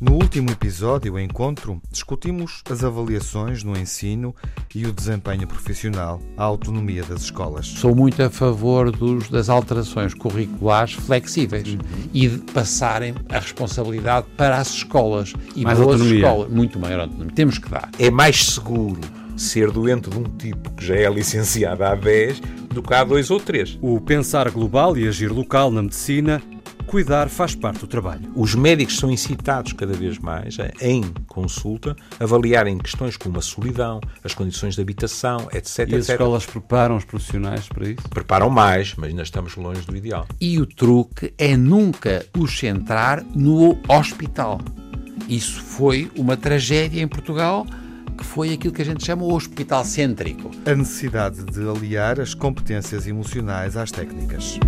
No último episódio, o encontro, discutimos as avaliações no ensino e o desempenho profissional, a autonomia das escolas. Sou muito a favor dos, das alterações curriculares flexíveis uhum. e de passarem a responsabilidade para as escolas. E mais autonomia. Escolas, muito maior autonomia. Temos que dar. É mais seguro ser doente de um tipo que já é licenciado há 10 do que há 2 ou 3. O pensar global e agir local na medicina Cuidar faz parte do trabalho. Os médicos são incitados cada vez mais, a, em consulta, a avaliarem questões como a solidão, as condições de habitação, etc. E as escolas preparam os profissionais para isso? Preparam mais, mas ainda estamos longe do ideal. E o truque é nunca os centrar no hospital. Isso foi uma tragédia em Portugal que foi aquilo que a gente chama o hospital cêntrico. A necessidade de aliar as competências emocionais às técnicas.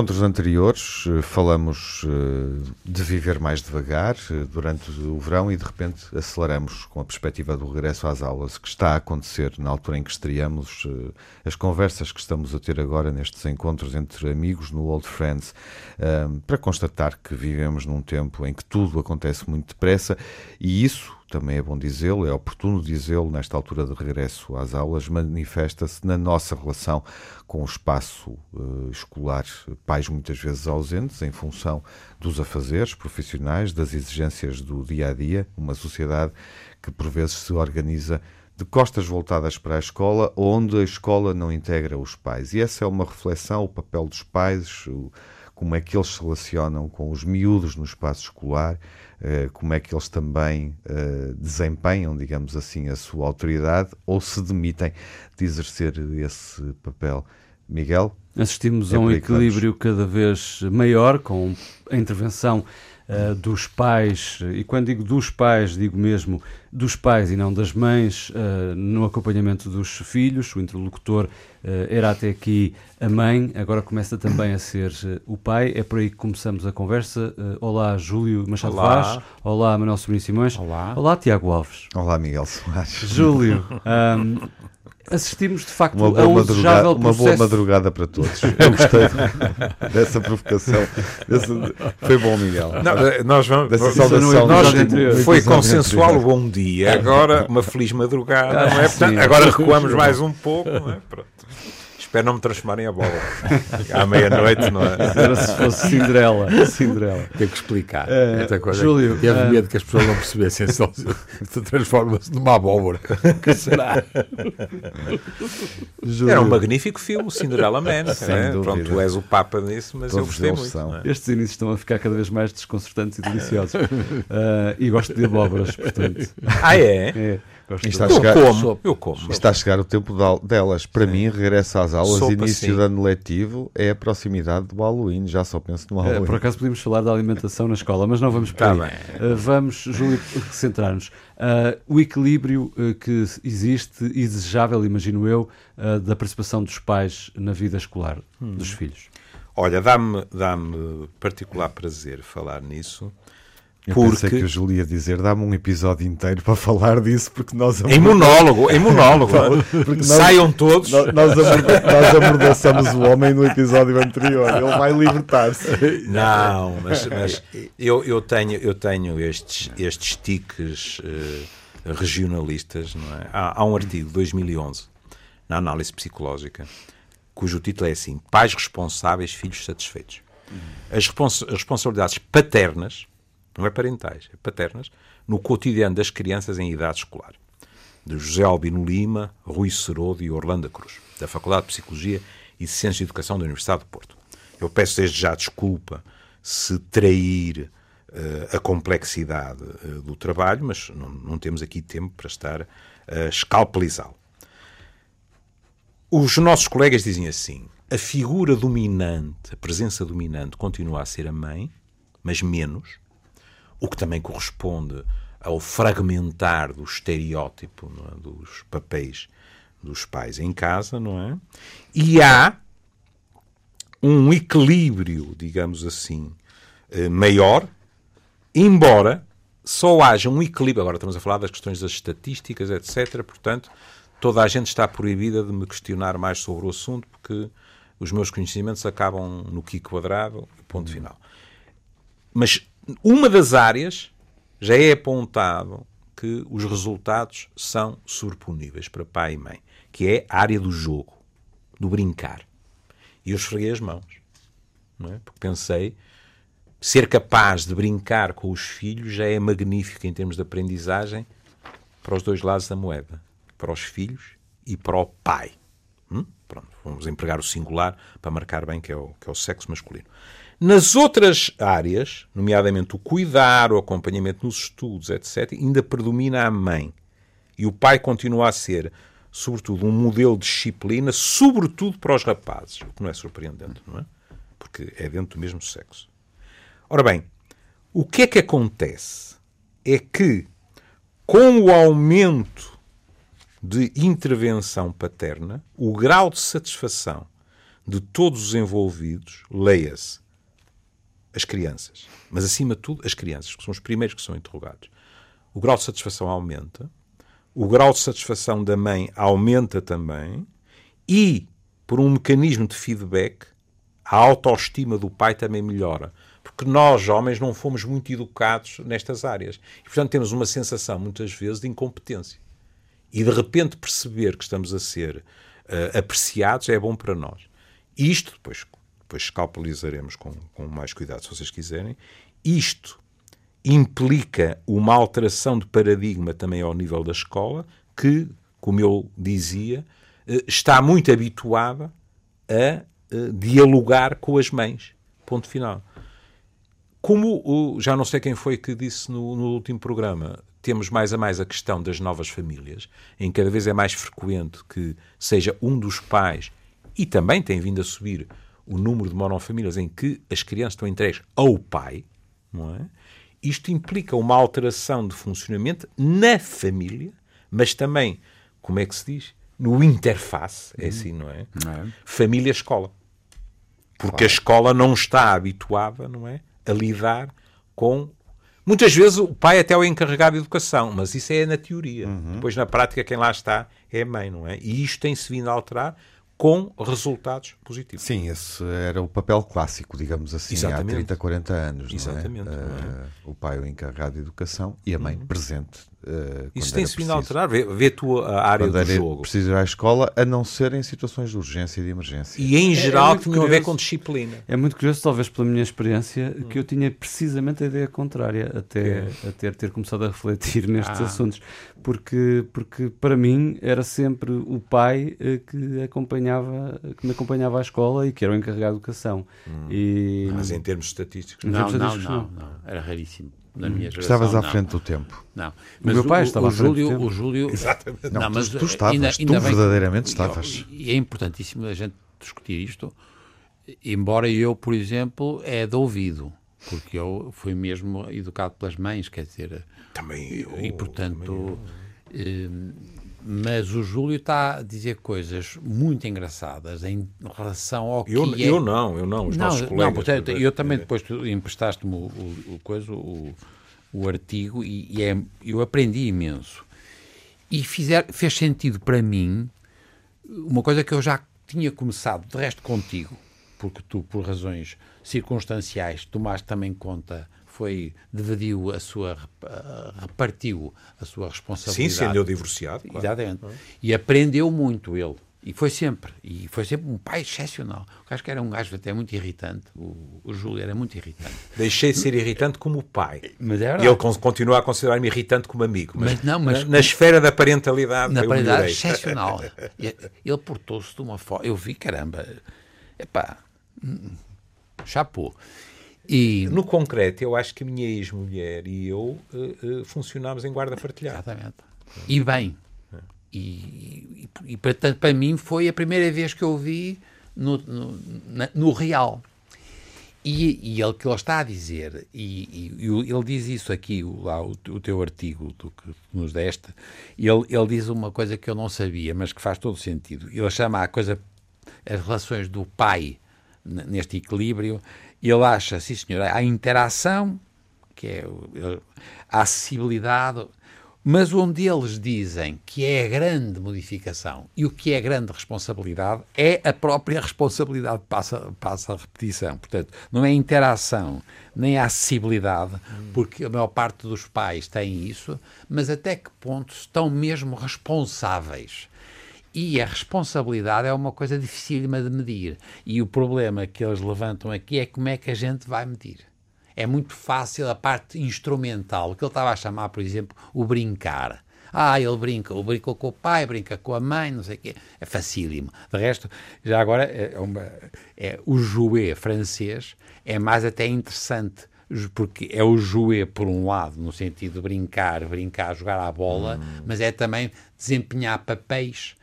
Encontros anteriores eh, falamos eh, de viver mais devagar eh, durante o verão e de repente aceleramos com a perspectiva do regresso às aulas que está a acontecer na altura em que estreamos as conversas que estamos a ter agora nestes encontros entre amigos no Old Friends para constatar que vivemos num tempo em que tudo acontece muito depressa e isso também é bom dizê-lo, é oportuno dizê-lo nesta altura de regresso às aulas, manifesta-se na nossa relação com o espaço uh, escolar, pais muitas vezes ausentes em função dos afazeres profissionais, das exigências do dia a dia, uma sociedade que por vezes se organiza de costas voltadas para a escola, onde a escola não integra os pais. E essa é uma reflexão, o papel dos pais, o, como é que eles se relacionam com os miúdos no espaço escolar, como é que eles também eh, desempenham, digamos assim, a sua autoridade ou se demitem de exercer esse papel. Miguel? Assistimos é a um equilíbrio cada vez maior com a intervenção uh, dos pais, e quando digo dos pais, digo mesmo dos pais e não das mães, uh, no acompanhamento dos filhos. O interlocutor uh, era até aqui a mãe, agora começa também a ser o pai. É por aí que começamos a conversa. olá, Júlio Machado Olá. Vaz. Olá, Manuel Sobrinho Simões. Olá. Olá, Tiago Alves. Olá, Miguel Soares. Júlio. Um, assistimos de facto uma boa, a um madrugada, uma boa madrugada para todos. Eu gostei dessa provocação. Foi bom, Miguel. Não, eh, nós vamos. Dessa saudação. Nós, foi consensual o bom dia. Agora, uma feliz madrugada. Ah, não é? Portanto, agora recuamos mais um pouco. Não é? Pronto. Espero não me transformarem a bola. À meia-noite, não é? Era se fosse Cinderela. Cinderela. Tem que explicar. Uh, coisa Júlio. Teve uh, medo que as pessoas não percebessem. Se transforma-se numa abóbora. que será? Júlio. Era um magnífico filme, Cinderela Man. É? Pronto, tu és o Papa nisso, mas Todos eu gostei muito. É? Estes inícios estão a ficar cada vez mais desconcertantes e deliciosos. Uh, e gosto de abóboras, portanto. Ah, é? É. Está a chegar, eu como, eu como. Está a chegar o tempo delas. Para Sim. mim, regresso às aulas, Sopa, início de ano letivo, é a proximidade do Halloween. Já só penso no Halloween. por acaso podíamos falar da alimentação na escola, mas não vamos para tá aí. Uh, vamos, Júlio, centrar-nos. Uh, o equilíbrio uh, que existe e desejável, imagino eu, da participação dos pais na vida escolar hum. dos filhos. Olha, dá-me dá particular prazer falar nisso eu porque... pensei que o Júlio ia dizer, dá-me um episódio inteiro para falar disso, porque nós... Em monólogo, em monólogo. nós, Saiam todos. Nós, nós, nós amordaçamos o homem no episódio anterior, ele vai libertar-se. Não, mas, mas, eu, eu tenho, eu tenho estes, estes tiques uh, regionalistas, não é? Há, há um artigo de 2011, na análise psicológica, cujo título é assim, Pais responsáveis, filhos satisfeitos. As, respons as responsabilidades paternas não é parentais, é paternas, no cotidiano das crianças em idade escolar. De José Albino Lima, Rui Cerodo e Orlando Cruz, da Faculdade de Psicologia e Ciências de Educação da Universidade de Porto. Eu peço desde já desculpa se trair uh, a complexidade uh, do trabalho, mas não, não, temos aqui tempo para estar a escalpelizá-lo. Os nossos colegas dizem assim: a figura dominante, a presença dominante, continua a ser a mãe, mas menos, o que também corresponde ao fragmentar do estereótipo é? dos papéis dos pais em casa, não é? E há um equilíbrio, digamos assim, eh, maior, embora só haja um equilíbrio. Agora estamos a falar das questões das estatísticas, etc. Portanto, toda a gente está proibida de me questionar mais sobre o assunto, porque os meus conhecimentos acabam no Kiko quadrado, ponto final. Mas uma das áreas já é apontado que os resultados são surponíveis para pai e mãe, que é a área do jogo, do brincar. E eu esfreguei as mãos, é? porque pensei ser capaz de brincar com os filhos já é magnífico em termos de aprendizagem para os dois lados da moeda, para os filhos e para o pai. Hum? Pronto, vamos empregar o singular para marcar bem que é o, que é o sexo masculino. Nas outras áreas, nomeadamente o cuidar, o acompanhamento nos estudos, etc., ainda predomina a mãe. E o pai continua a ser, sobretudo, um modelo de disciplina, sobretudo para os rapazes, o que não é surpreendente, não é? Porque é dentro do mesmo sexo. Ora bem, o que é que acontece? É que, com o aumento de intervenção paterna, o grau de satisfação de todos os envolvidos, leia-se, as crianças, mas acima de tudo as crianças, que são os primeiros que são interrogados. O grau de satisfação aumenta, o grau de satisfação da mãe aumenta também e, por um mecanismo de feedback, a autoestima do pai também melhora. Porque nós, homens, não fomos muito educados nestas áreas. E, portanto, temos uma sensação, muitas vezes, de incompetência. E, de repente, perceber que estamos a ser uh, apreciados é bom para nós. Isto, depois, depois escalpelizaremos com, com mais cuidado, se vocês quiserem. Isto implica uma alteração de paradigma também ao nível da escola, que, como eu dizia, eh, está muito habituada a eh, dialogar com as mães. Ponto final. Como já não sei quem foi que disse no, no, último programa, temos mais a mais a questão das novas famílias, em que cada vez é mais frequente que seja um dos pais, e também tem vindo a subir o número de monofamílias em que as crianças estão entregues ao pai, não é? Isto implica uma alteração de funcionamento na família, mas também, como é que se diz? No interface, é assim, não é? é? Família-escola. Porque claro. a escola não está habituada, não é? A lidar com. Muitas vezes o pai até é o encarregado de educação, mas isso é na teoria. Uhum. Depois, na prática, quem lá está é a mãe, não é? E isto tem-se vindo a alterar com resultados positivos. Sim, esse era o papel clássico, digamos assim, Exatamente. há 30, 40 anos. Exatamente. Não é? Uh, o pai o encarregado de educação e a mãe uhum. presente Uh, Isso tem-se vindo a alterar. Vê, vê tu a área quando do jogo. Precisa ir à escola, a não ser em situações de urgência e de emergência. E em é, geral é tinha a ver com disciplina. É muito curioso, talvez pela minha experiência, hum. que eu tinha precisamente a ideia contrária até, é. até ter começado a refletir nestes ah. assuntos. Porque, porque para mim era sempre o pai eh, que, acompanhava, que me acompanhava à escola e que era o encarregado de educação. Hum. E... Mas em termos estatísticos? Não, não, não, não, não. Era raríssimo na minha hum. geração. Estavas à frente do tempo. Não. Mas o meu pai o, estava o, à frente Júlio, do tempo. O Júlio... Exatamente. Não, não mas tu, tu estavas, ainda, ainda tu bem, verdadeiramente estavas. E é importantíssimo a gente discutir isto, embora eu, por exemplo, é de ouvido, porque eu fui mesmo educado pelas mães, quer dizer... Também eu, E, portanto... Também eu. Eh, mas o Júlio está a dizer coisas muito engraçadas em relação ao que eu, é... Eu não, eu não, os não, nossos colegas. Não, portanto, eu também depois tu emprestaste-me o, o, o, coisa, o, o artigo e, e é, eu aprendi imenso. E fizer, fez sentido para mim uma coisa que eu já tinha começado, de resto contigo, porque tu, por razões circunstanciais, tomaste também conta foi dividiu a sua repartiu a sua responsabilidade. Sim, sendo divorciado. Claro. Exatamente. E aprendeu muito ele. E foi sempre. E foi sempre um pai excepcional. O gajo que era um gajo até muito irritante. O, o Júlio era muito irritante. Deixei de ser irritante como pai. Mas é e ele continua a considerar-me irritante como amigo. Mas, mas não, mas na, na, esfera da parentalidade. Na parentalidade excepcional. ele portou-se de uma forma. Eu vi, caramba. Epá. Hum, chapou. E... No concreto, eu acho que a minha ex-mulher e eu uh, uh, funcionámos em guarda partilhada. Exatamente. E bem. É. E, e, e, portanto, para mim foi a primeira vez que eu vi no, no, na, no real. E, e ele que ele está a dizer, e, e, ele diz isso aqui, lá o, o teu artigo do que nos deste, ele, ele diz uma coisa que eu não sabia, mas que faz todo sentido. Ele chama a coisa, as relações do pai neste equilíbrio, ele acha, sim senhor, a interação, que é a acessibilidade, mas onde eles dizem que é a grande modificação e o que é a grande responsabilidade é a própria responsabilidade, passa, passa a repetição. Portanto, não é interação, nem a acessibilidade, porque a maior parte dos pais tem isso, mas até que ponto estão mesmo responsáveis. E a responsabilidade é uma coisa dificílima de medir. E o problema que eles levantam aqui é como é que a gente vai medir é muito fácil a parte instrumental, o que ele estava a chamar, por exemplo, o brincar. Ah, ele brinca, ele brinca com o pai, brinca com a mãe, não sei o quê. É facílimo. De resto, já agora, é uma, é, o jouet francês é mais até interessante, porque é o jouet, por um lado, no sentido de brincar, brincar, jogar à bola, hum. mas é também desempenhar papéis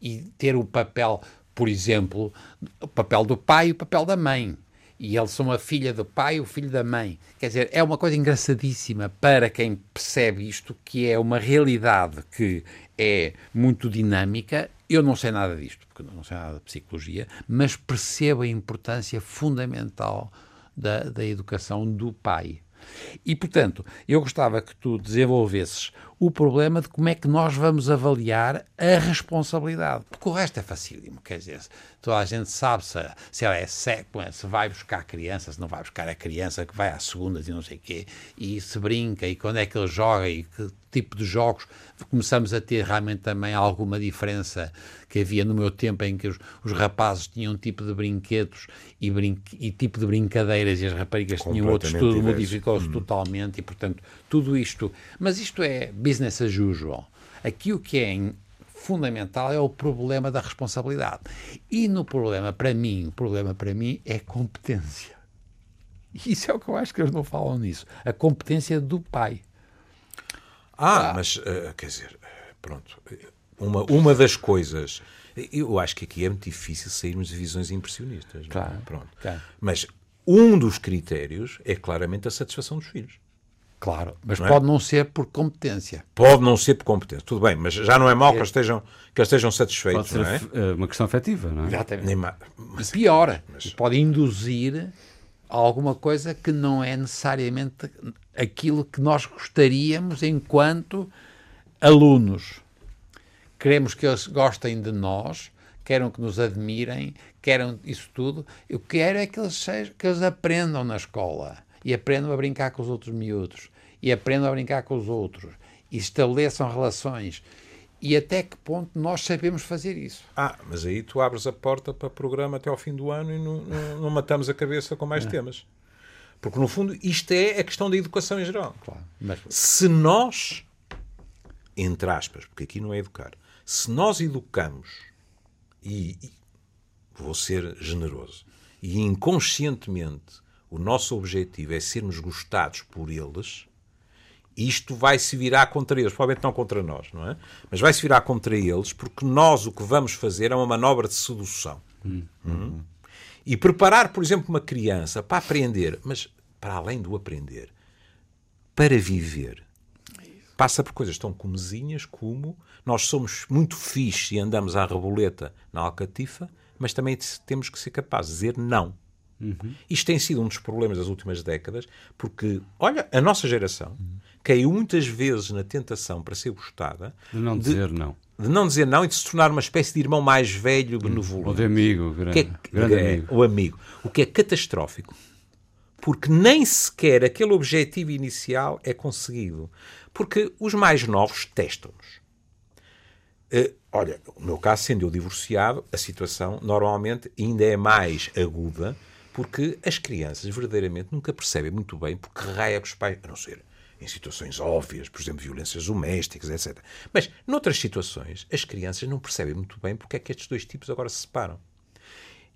e ter o papel, por exemplo, o papel do pai e o papel da mãe e eles são a filha do pai e o filho da mãe. Quer dizer, é uma coisa engraçadíssima para quem percebe isto, que é uma realidade que é muito dinâmica. Eu não sei nada disto, porque não sei nada de psicologia, mas percebo a importância fundamental da, da educação do pai. E, portanto, eu gostava que tu desenvolvesses o problema de como é que nós vamos avaliar a responsabilidade. Porque o resto é facílimo, quer dizer, toda a gente sabe se, se ela é seco, se vai buscar a criança, se não vai buscar a criança, que vai às segundas e não sei o quê, e se brinca, e quando é que ele joga, e que tipo de jogos. Começamos a ter realmente também alguma diferença que havia no meu tempo em que os, os rapazes tinham um tipo de brinquedos e, e, tipo de brincadeiras e as raparigas tinham outros, tudo modificou-se hum. totalmente e, portanto, tudo isto. Mas isto é business as usual. Aqui o que é fundamental é o problema da responsabilidade. E no problema, para mim, o problema para mim é competência. Isso é o que eu acho que eles não falam nisso. A competência do pai. Ah, ah. mas, uh, quer dizer, pronto. Uma, uma das coisas. Eu acho que aqui é muito difícil sairmos de visões impressionistas. É? Claro, Pronto. Claro. Mas um dos critérios é claramente a satisfação dos filhos. Claro, mas não é? pode é? não ser por competência. Pode não ser por competência, tudo bem, mas já não é mau é. que eles estejam, que estejam satisfeitos. Pode ser é? uma questão afetiva, não é? Exatamente. Mas, pior, mas... pode induzir alguma coisa que não é necessariamente aquilo que nós gostaríamos enquanto alunos. Queremos que eles gostem de nós, querem que nos admirem, querem isso tudo. Eu quero é que eles, sejam, que eles aprendam na escola e aprendam a brincar com os outros miúdos e aprendam a brincar com os outros e estabeleçam relações. E até que ponto nós sabemos fazer isso? Ah, mas aí tu abres a porta para o programa até ao fim do ano e não, não, não matamos a cabeça com mais é. temas. Porque, no fundo, isto é a questão da educação em geral. Claro, mas... Se nós, entre aspas, porque aqui não é educar, se nós educamos, e, e vou ser generoso, e inconscientemente o nosso objetivo é sermos gostados por eles, isto vai se virar contra eles, provavelmente não contra nós, não é? Mas vai se virar contra eles porque nós o que vamos fazer é uma manobra de sedução. Hum. Hum. E preparar, por exemplo, uma criança para aprender, mas para além do aprender, para viver, passa por coisas tão comezinhas como nós somos muito fixe e andamos à reboleta na alcatifa, mas também temos que ser capazes de dizer não. Uhum. Isto tem sido um dos problemas das últimas décadas, porque, olha, a nossa geração uhum. caiu muitas vezes na tentação para ser gostada de não dizer de, não. De não dizer não e de se tornar uma espécie de irmão mais velho, benevolente. Ou de amigo, grande, é, grande é, amigo. O amigo. O que é catastrófico. Porque nem sequer aquele objetivo inicial é conseguido. Porque os mais novos testam-nos. Uh, olha, no meu caso, sendo eu divorciado, a situação normalmente ainda é mais aguda porque as crianças verdadeiramente nunca percebem muito bem porque raia que os pais, a não ser em situações óbvias, por exemplo, violências domésticas, etc. Mas, noutras situações, as crianças não percebem muito bem porque é que estes dois tipos agora se separam.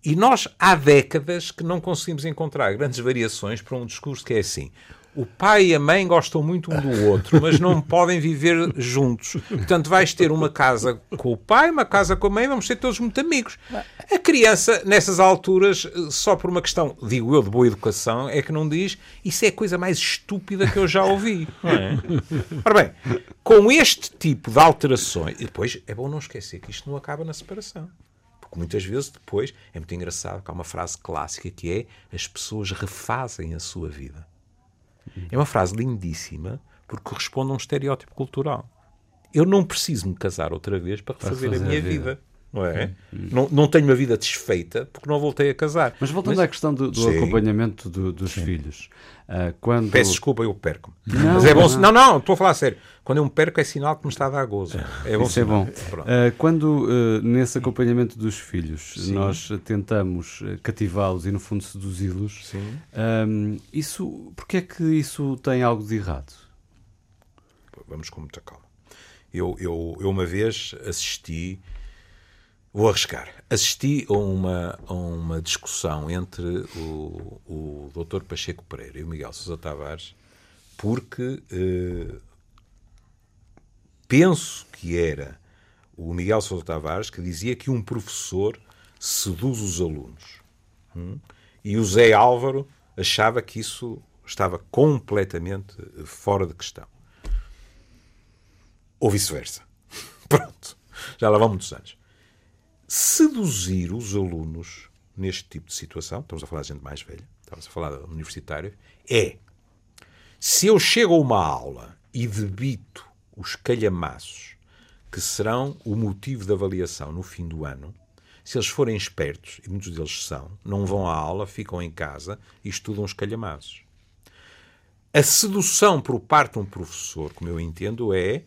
E nós, há décadas, que não conseguimos encontrar grandes variações para um discurso que é assim. O pai e a mãe gostam muito um do outro, mas não podem viver juntos. Portanto, vais ter uma casa com o pai, uma casa com a mãe, vamos ser todos muito amigos. A criança, nessas alturas, só por uma questão, digo eu, de boa educação, é que não diz isso é a coisa mais estúpida que eu já ouvi. É? Ora bem, com este tipo de alterações, e depois é bom não esquecer que isto não acaba na separação. Porque muitas vezes depois é muito engraçado que há uma frase clássica que é as pessoas refazem a sua vida. É uma frase lindíssima porque corresponde a um estereótipo cultural. Eu não preciso me casar outra vez para refazer a minha vida. vida. Não, é? Hum. não, não tenho uma vida desfeita porque não voltei a casar. Mas voltando Mas, à questão do, do acompanhamento do, dos sim. filhos, uh, quando... Peço desculpa, eu perco. Não, Mas é bom. Não, não, estou a falar a sério. Quando eu me perco é sinal que me está a dar gozo. É bom Isso é bom. Uh, quando uh, nesse acompanhamento dos filhos sim. nós tentamos cativá-los e no fundo seduzi-los, um, isso, porque é que isso tem algo de errado? Vamos com muita calma. Eu, eu, eu uma vez assisti Vou arriscar. Assisti a uma, a uma discussão entre o, o Dr. Pacheco Pereira e o Miguel Sousa Tavares, porque eh, penso que era o Miguel Sousa Tavares que dizia que um professor seduz os alunos. Hum? E o Zé Álvaro achava que isso estava completamente fora de questão. Ou vice-versa. Pronto. Já lá vão muitos anos seduzir os alunos neste tipo de situação, estamos a falar de gente mais velha, estamos a falar de universitário, é se eu chego a uma aula e debito os calhamaços que serão o motivo da avaliação no fim do ano, se eles forem espertos, e muitos deles são, não vão à aula, ficam em casa e estudam os calhamaços. A sedução por parte de um professor, como eu entendo, é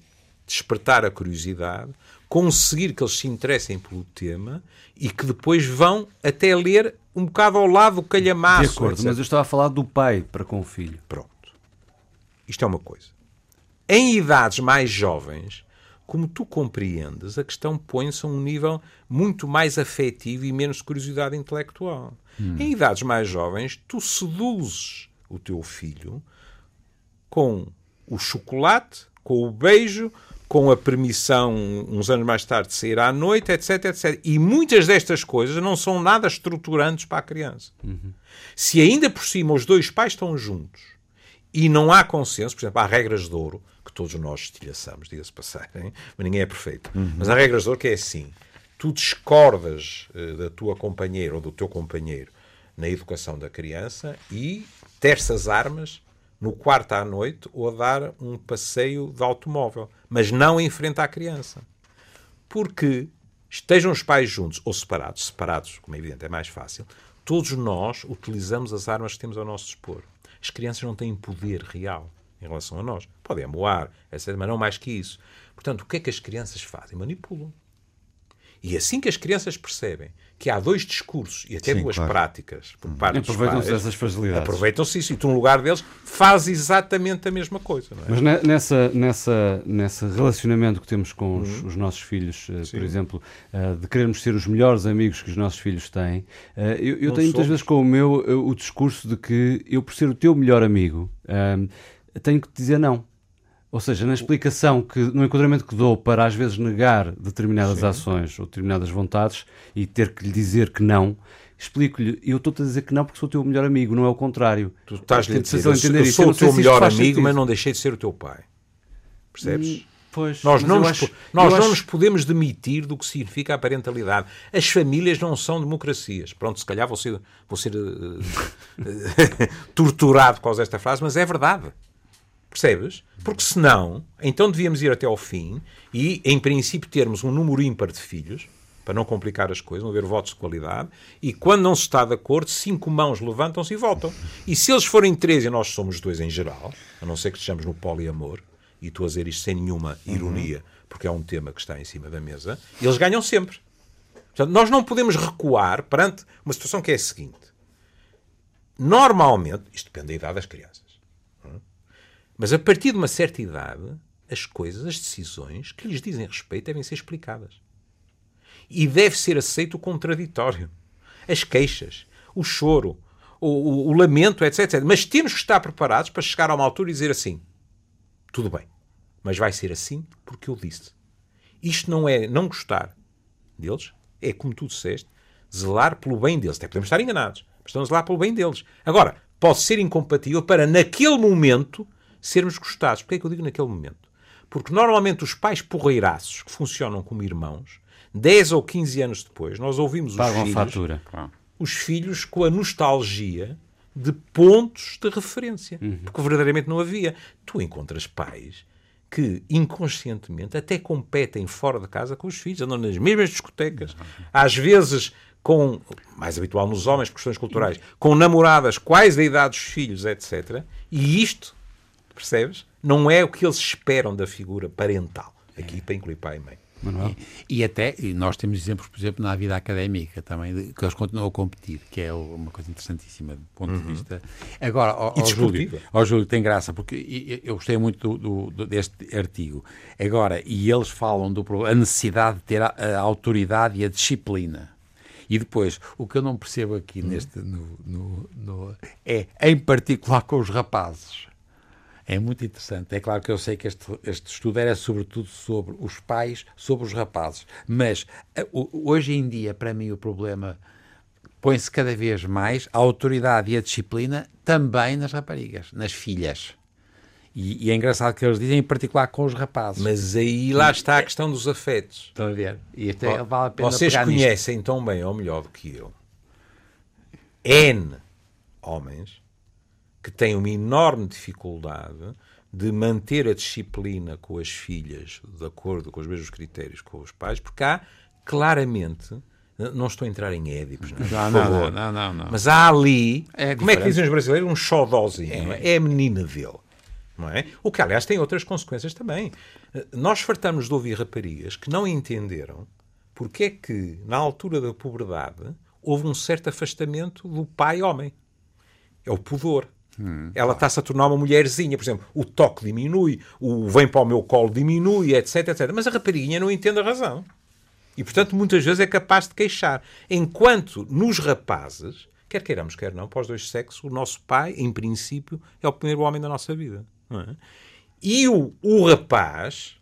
despertar a curiosidade, conseguir que eles se interessem pelo tema e que depois vão até ler um bocado ao lado do calhamaço. De acordo, etc. mas eu estava a falar do pai para com o filho. Pronto. Isto é uma coisa. Em idades mais jovens, como tu compreendes, a questão põe-se a um nível muito mais afetivo e menos de curiosidade intelectual. Hum. Em idades mais jovens, tu seduzes o teu filho com o chocolate, com o beijo, com a permissão, uns anos mais tarde, de sair à noite, etc, etc. E muitas destas coisas não são nada estruturantes para a criança. Uhum. Se ainda por cima os dois pais estão juntos e não há consenso, por exemplo, há regras de ouro, que todos nós estilhaçamos, diga-se passarem, mas ninguém é perfeito. Uhum. Mas há regras de ouro que é assim, tu discordas uh, da tua companheira ou do teu companheiro na educação da criança e terças armas no quarto à noite ou a dar um passeio de automóvel, mas não em frente à criança. Porque estejam os pais juntos ou separados, separados, como é evidente, é mais fácil, todos nós utilizamos as armas que temos ao nosso dispor. As crianças não têm poder real em relação a nós. Podem amoar, etc., mas não mais que isso. Portanto, o que é que as crianças fazem? Manipulam. E assim que as crianças percebem que há dois discursos e até Sim, duas claro. práticas por parte dos aproveitam-se dessas facilidades. Aproveitam-se isso e tu, no lugar deles, faz exatamente a mesma coisa. É? Mas nessa, nessa, nesse relacionamento que temos com os, uhum. os nossos filhos, uh, por exemplo, uh, de querermos ser os melhores amigos que os nossos filhos têm, uh, eu, eu tenho muitas vezes com o meu o discurso de que eu, por ser o teu melhor amigo, tenho que te dizer não. Ou seja, na explicação que, no enquadramento que dou para às vezes negar determinadas Sim. ações ou determinadas vontades e ter que lhe dizer que não, explico-lhe, eu estou-te a dizer que não porque sou o teu melhor amigo, não é o contrário. Tu estás a dizer, eu, entender eu sou eu o teu melhor amigo, mas não deixei de ser o teu pai. Percebes? Hum, pois, nós não, nos, acho, nós não acho... nos podemos demitir do que significa a parentalidade. As famílias não são democracias. Pronto, se calhar vou ser, vou ser uh, torturado por causa desta frase, mas é verdade. Percebes? Porque senão, então devíamos ir até ao fim e, em princípio, termos um número ímpar de filhos, para não complicar as coisas, não haver votos de qualidade, e quando não se está de acordo, cinco mãos levantam-se e voltam. E se eles forem três e nós somos dois em geral, a não ser que estejamos no poliamor, e estou a dizer isto sem nenhuma ironia, porque é um tema que está em cima da mesa, eles ganham sempre. Portanto, nós não podemos recuar perante uma situação que é a seguinte. Normalmente, isto depende da idade das crianças, mas a partir de uma certa idade, as coisas, as decisões que lhes dizem respeito devem ser explicadas. E deve ser aceito o contraditório. as queixas, o choro, o, o, o lamento, etc, etc. Mas temos que estar preparados para chegar a uma altura e dizer assim: tudo bem, mas vai ser assim porque eu disse. Isto não é não gostar deles, é como tu disseste, zelar pelo bem deles. Até podemos estar enganados, mas estamos zelar pelo bem deles. Agora, pode ser incompatível para, naquele momento, sermos gostados. Porquê é que eu digo naquele momento? Porque normalmente os pais porreiraços que funcionam como irmãos, 10 ou 15 anos depois, nós ouvimos os Pagam filhos, fatura. os filhos com a nostalgia de pontos de referência. Uhum. Porque verdadeiramente não havia. Tu encontras pais que inconscientemente até competem fora de casa com os filhos, andam nas mesmas discotecas, às vezes com, mais habitual nos homens, por questões culturais, com namoradas quais da idade dos filhos, etc. E isto, percebes, não é o que eles esperam da figura parental, aqui para incluir pai e mãe. Manuel? E, e até, e nós temos exemplos, por exemplo, na vida académica também, de, que eles continuam a competir, que é uma coisa interessantíssima do ponto de vista. Agora, ao, ao Júlio, ao Júlio, tem graça, porque eu gostei muito do, do- deste artigo. Agora, e eles falam do problema, a necessidade de ter a, a autoridade e a disciplina. E depois, o que eu não percebo aqui neste, no, no- no- é, em particular com os rapazes. É muito interessante. É claro que eu sei que este, este estudo era sobretudo sobre os pais, sobre os rapazes. Mas eh, hoje em dia, para mim, o problema põe-se cada vez mais a autoridade e a disciplina também nas raparigas, nas filhas. E, e é engraçado que eles dizem, em particular com os rapazes. Mas aí lá está a questão dos afetos. Estão a ver? E até vale a pena Vocês pegar nisto. conhecem tão bem ou melhor do que eu N homens que têm uma enorme dificuldade de manter a disciplina com as filhas de acordo com os mesmos critérios com os pais, porque há claramente, não estou a entrar em édipos, não, é? Não, não, favor. não, não, não. mas há ali, É como é que dizem os brasileiros, um xodózinho, não é? é a menina dele. Não é? O que, aliás, tem outras consequências também. Nós fartamos de ouvir raparigas que não entenderam porque é que, na altura da puberdade, houve um certo afastamento do pai homem. É o pudor. Ela está-se a tornar uma mulherzinha, por exemplo, o toque diminui, o vem para o meu colo diminui, etc, etc. Mas a rapariguinha não entende a razão. E, portanto, muitas vezes é capaz de queixar. Enquanto nos rapazes, quer queiramos, quer não, para os dois sexos, o nosso pai, em princípio, é o primeiro homem da nossa vida. é? E o, o rapaz,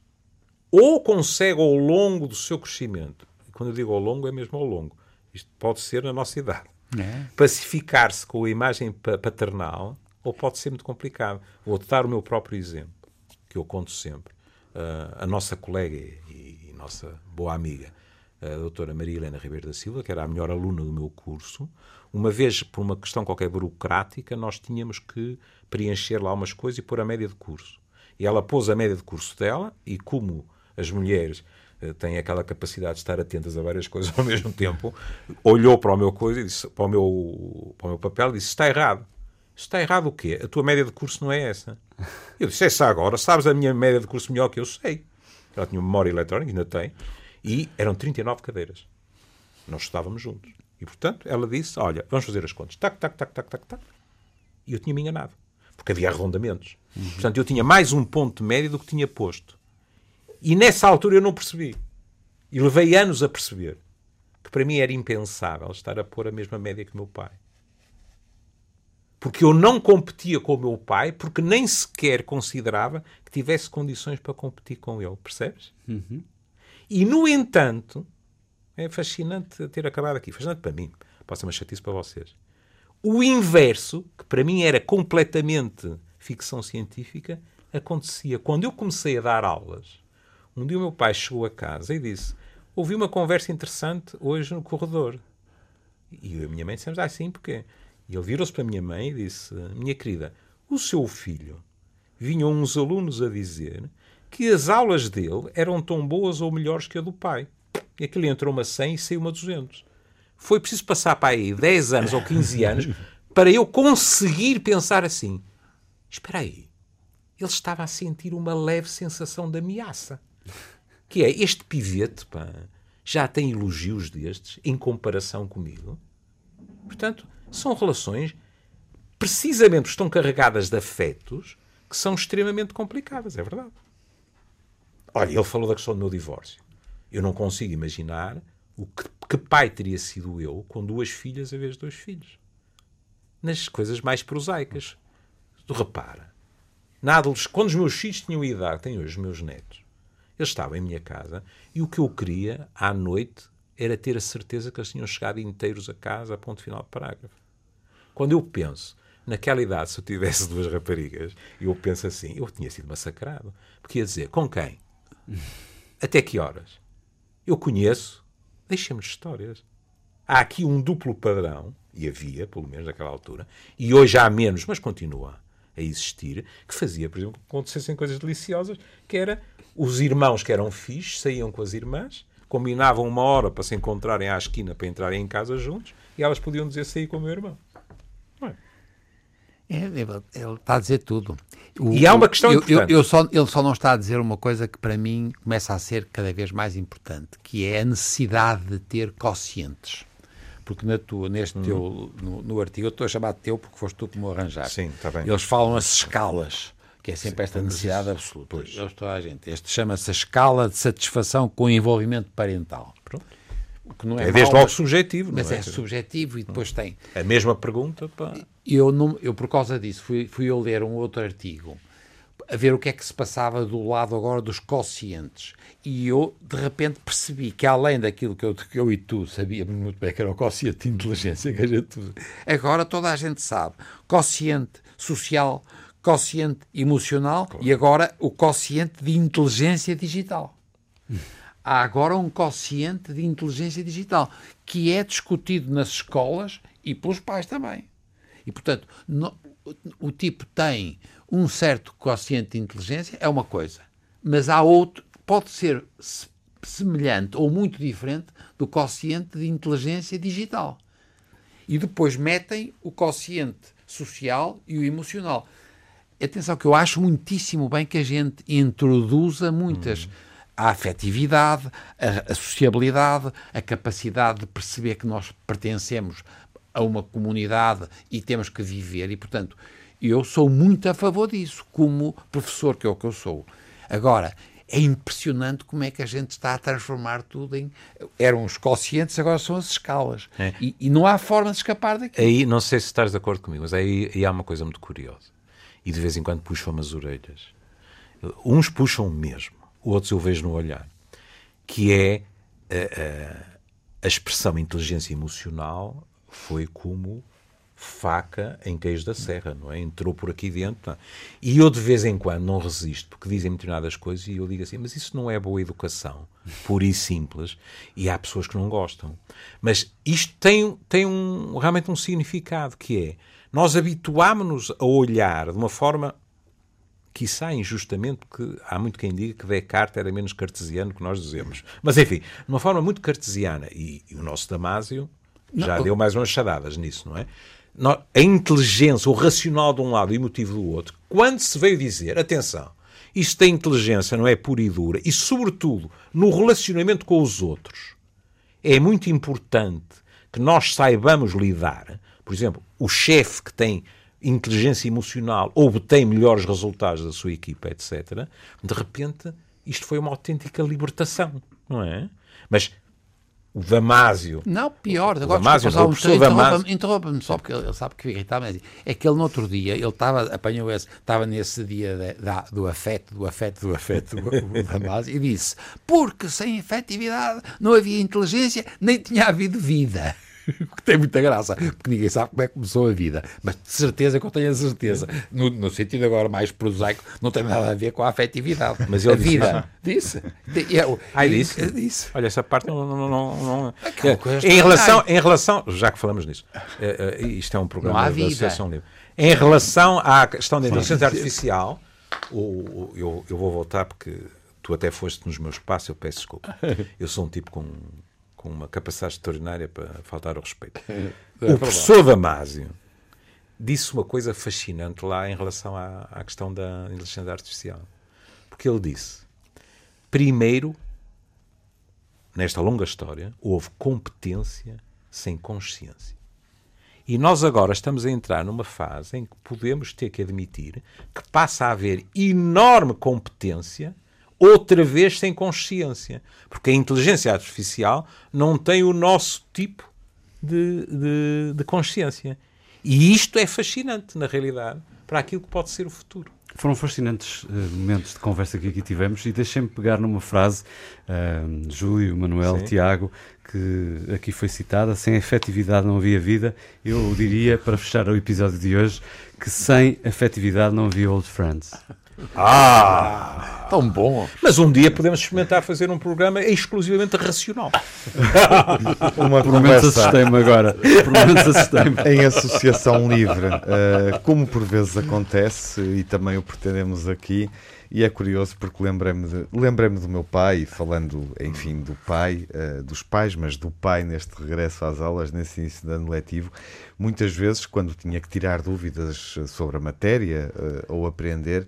ou consegue ao longo do seu crescimento, e quando eu digo ao longo, é mesmo ao longo, isto pode ser na nossa idade, É. pacificar-se com a imagem pa- paternal, ou pode ser muito complicado. Vou dar o meu próprio exemplo, que eu conto sempre. Ah, a nossa colega e, e nossa boa amiga, a doutora Maria Helena Ribeiro da Silva, que era a melhor aluna do meu curso, uma vez, por uma questão qualquer burocrática, nós tínhamos que preencher lá umas coisas e pôr a média de curso. E ela pôs a média de curso dela, e como as mulheres eh, têm aquela capacidade de estar atentas a várias coisas ao mesmo tempo, olhou para o meu coisa disse, para o meu, para o meu papel e disse: está errado. Está errado o quê? A tua média de curso não é essa. Eu disse: essa agora, sabes a minha média de curso melhor que eu sei. Ela tinha memória eletrónica, ainda tem, e eram 39 cadeiras. Nós estávamos juntos. E, portanto, ela disse: Olha, vamos fazer as contas. Tac, tac, tac, tac, tac, tac. E eu tinha-me enganado. Porque havia arredondamentos. Portanto, eu tinha mais um ponto de média do que tinha posto. E nessa altura eu não percebi. E levei anos a perceber que para mim era impensável estar a pôr a mesma média que o meu pai. Porque eu não competia com o meu pai, porque nem sequer considerava que tivesse condições para competir com ele. Percebes? E, no entanto, é fascinante ter acabado aqui. Fascinante para mim. Pode ser uma chatice para vocês. O inverso, que para mim era completamente ficção científica, acontecia. Quando eu comecei a dar aulas, um dia o meu pai chegou a casa e disse: Ouvi uma conversa interessante hoje no corredor. E eu e a minha mãe dissemos: Ah, sim, porquê? E ele virou-se para a minha mãe e disse: Minha querida, o seu filho vinham uns alunos a dizer que as aulas dele eram tão boas ou melhores que a do pai. E aquele entrou uma 100 e saiu uma 200. Foi preciso passar para aí 10 anos ou 15 anos para eu conseguir pensar assim: espera aí, ele estava a sentir uma leve sensação de ameaça. Que é, este pivete, pá, já tem elogios destes em comparação comigo. Portanto, são relações precisamente estão carregadas de afetos que são extremamente complicadas, é verdade. Olha, ele falou da questão do meu divórcio. Eu não consigo imaginar O que, que pai teria sido eu com duas filhas a vez de dois filhos? Nas coisas mais prosaicas. Tu repara, na quando os meus filhos tinham idade, têm hoje os meus netos, eles estavam em minha casa e o que eu queria à noite era ter a certeza que eles tinham chegado inteiros a casa, a ponto final de parágrafo. Quando eu penso naquela idade, se eu tivesse duas raparigas, eu penso assim, eu tinha sido massacrado. Porque ia dizer, com quem? Até que horas? Eu conheço, deixemos de histórias. Há aqui um duplo padrão, e havia, pelo menos naquela altura, e hoje há menos, mas continua a existir, que fazia, por exemplo, que acontecessem coisas deliciosas, que era os irmãos que eram fixos, saíam com as irmãs, combinavam uma hora para se encontrarem à esquina para entrarem em casa juntos, e elas podiam dizer sair com o meu irmão. É, ele está a dizer tudo. O, e há uma questão eu, importante. Eu, eu só, ele só não está a dizer uma coisa que para mim começa a ser cada vez mais importante, que é a necessidade de ter quocientes. Porque na tua, neste hum. teu, no, no, artigo, eu estou a chamar de teu porque foste tu que me arranjar. Sim, está bem. Eles falam as escalas, que é sempre Sim, esta necessidade absoluta. Pois. Eu estou a gente. Este chama-se a escala de satisfação com o envolvimento parental. Pronto que não é, é desde logo subjetivo. Mas é? é? subjetivo e depois tem. A mesma pergunta. Pá. Eu, não, eu, por causa disso, fui, fui eu ler um outro artigo a ver o que é que se passava do lado agora dos quocientes. E eu, de repente, percebi que, além daquilo que eu, que eu e tu sabíamos muito bem que era o quociente de inteligência, que a gente, agora toda a gente sabe. Quociente social, quociente emocional claro. e agora o quociente de inteligência digital há agora um quociente de inteligência digital que é discutido nas escolas e pelos pais também. E, portanto, no, o tipo tem um certo quociente de inteligência, é uma coisa, mas há outro, pode ser semelhante ou muito diferente do quociente de inteligência digital. E depois metem o quociente social e o emocional. Atenção, que eu acho muitíssimo bem que a gente introduza muitas. Hum a afetividade, a, a sociabilidade, a capacidade de perceber que nós pertencemos a uma comunidade e temos que viver, e portanto, eu sou muito a favor disso, como professor, que é o que eu sou. Agora, é impressionante como é que a gente está a transformar tudo em. Eram os quocientes, agora são as escalas. É. E, e, não há forma de escapar daqui. Aí, não sei se estás de acordo comigo, mas aí, aí há uma coisa muito curiosa. E de vez em quando puxam as orelhas. Uns puxam mesmo outros eu vejo no olhar, que é a, a, a expressão inteligência emocional foi como faca em queijo da serra, não é? Entrou por aqui dentro. Não. E eu de vez em quando não resisto, porque dizem determinadas coisas e eu digo assim, mas isso não é boa educação, pura e simples, e há pessoas que não gostam. Mas isto tem, tem um, realmente um significado, que é, nós habituámos-nos a olhar de uma forma quiçá injustamente, porque há muito quem diga que Descartes era menos cartesiano que nós dizemos. Mas, enfim, de uma forma muito cartesiana, e, e o nosso Damásio já não. deu mais umas chadadas nisso, não é? A inteligência, o racional de um lado e o emotivo do outro, quando se veio dizer, atenção, isto da inteligência não é pura e dura, e sobretudo no relacionamento com os outros, é muito importante que nós saibamos lidar. Por exemplo, o chefe que tem inteligência emocional obtém melhores resultados da sua equipa, etc., de repente isto foi uma autêntica libertação, não é? Mas o Damásio. Não, pior. Agora, Damásio, desculpa, Damásio. Interrompa-me só, porque ele sabe que irritava. É que ele no outro dia, ele estava, apanhou esse, estava nesse dia de, de, do afeto, do afeto, do afeto, o Damásio, e disse: porque sem afetividade não havia inteligência, nem tinha havido vida. que tem muita graça, porque ninguém sabe como é que começou a vida. Mas de certeza que eu tenho a certeza, no, no sentido agora mais prosaico, não tem nada a ver com a afetividade. Mas ele a vida. Disse. disse. Eu, Ai, disse. disse. Olha, essa parte não. não, não, não é, em, relação, em relação. Já que falamos nisso, é, é, isto é um programa da Associação Livre. Em relação à questão da inteligência artificial, o, o, eu, eu vou voltar porque tu até foste nos meus passos, eu peço desculpa. Eu sou um tipo com com uma capacidade extraordinária para faltar ao respeito. É o professor Damásio disse uma coisa fascinante lá em relação à, à questão da inteligência artificial. Porque ele disse: primeiro, nesta longa história, houve competência sem consciência. E nós agora estamos a entrar numa fase em que podemos ter que admitir que passa a haver enorme competência outra vez sem consciência. Porque a inteligência artificial não tem o nosso tipo de, de, de consciência. E isto é fascinante, na realidade, para aquilo que pode ser o futuro. Foram fascinantes uh, momentos de conversa que aqui tivemos e deixem-me pegar numa frase, uh, Júlio, Manuel, Sim. Tiago, que aqui foi citada: sem afetividade não havia vida. Eu diria, para fechar o episódio de hoje, que sem afetividade não havia Old Friends. Ah! Tão bom! Mas um dia podemos experimentar fazer um programa exclusivamente racional. Uma Por menos assustei-me agora. Por menos assustei-me. Em associação livre, uh, como por vezes acontece, e também o pretendemos aqui, e é curioso porque lembrei-me lembrei do meu pai, falando, enfim, do pai, uh, dos pais, mas do pai neste regresso às aulas, nesse início de ano letivo, muitas vezes, quando tinha que tirar dúvidas sobre a matéria uh, ou aprender,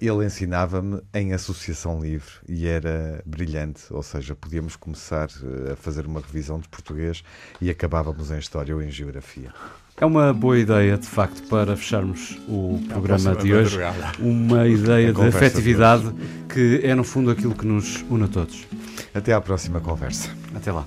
ele ensinava-me em associação livre e era brilhante, ou seja, podíamos começar eh, a fazer uma revisão de português e acabávamos em história ou em geografia. É uma boa ideia, de facto, para fecharmos o programa de hoje. Uma ideia de afetividade que é, no fundo, aquilo que nos une a todos. Até à próxima conversa. Até lá.